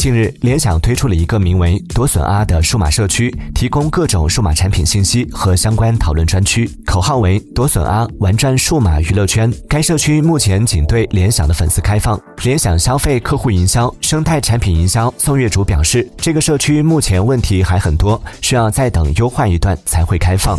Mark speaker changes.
Speaker 1: 近日联想推出了一个名为夺笋阿的数码社区提供各种数码产品信息和相关讨论专区口号为夺笋阿玩转数码娱乐圈该社区目前仅对联想的粉丝开放。联想消费客户营销生态产品营销宋月竹表示这个社区目前问题还很多需要再等优化一段才会开放。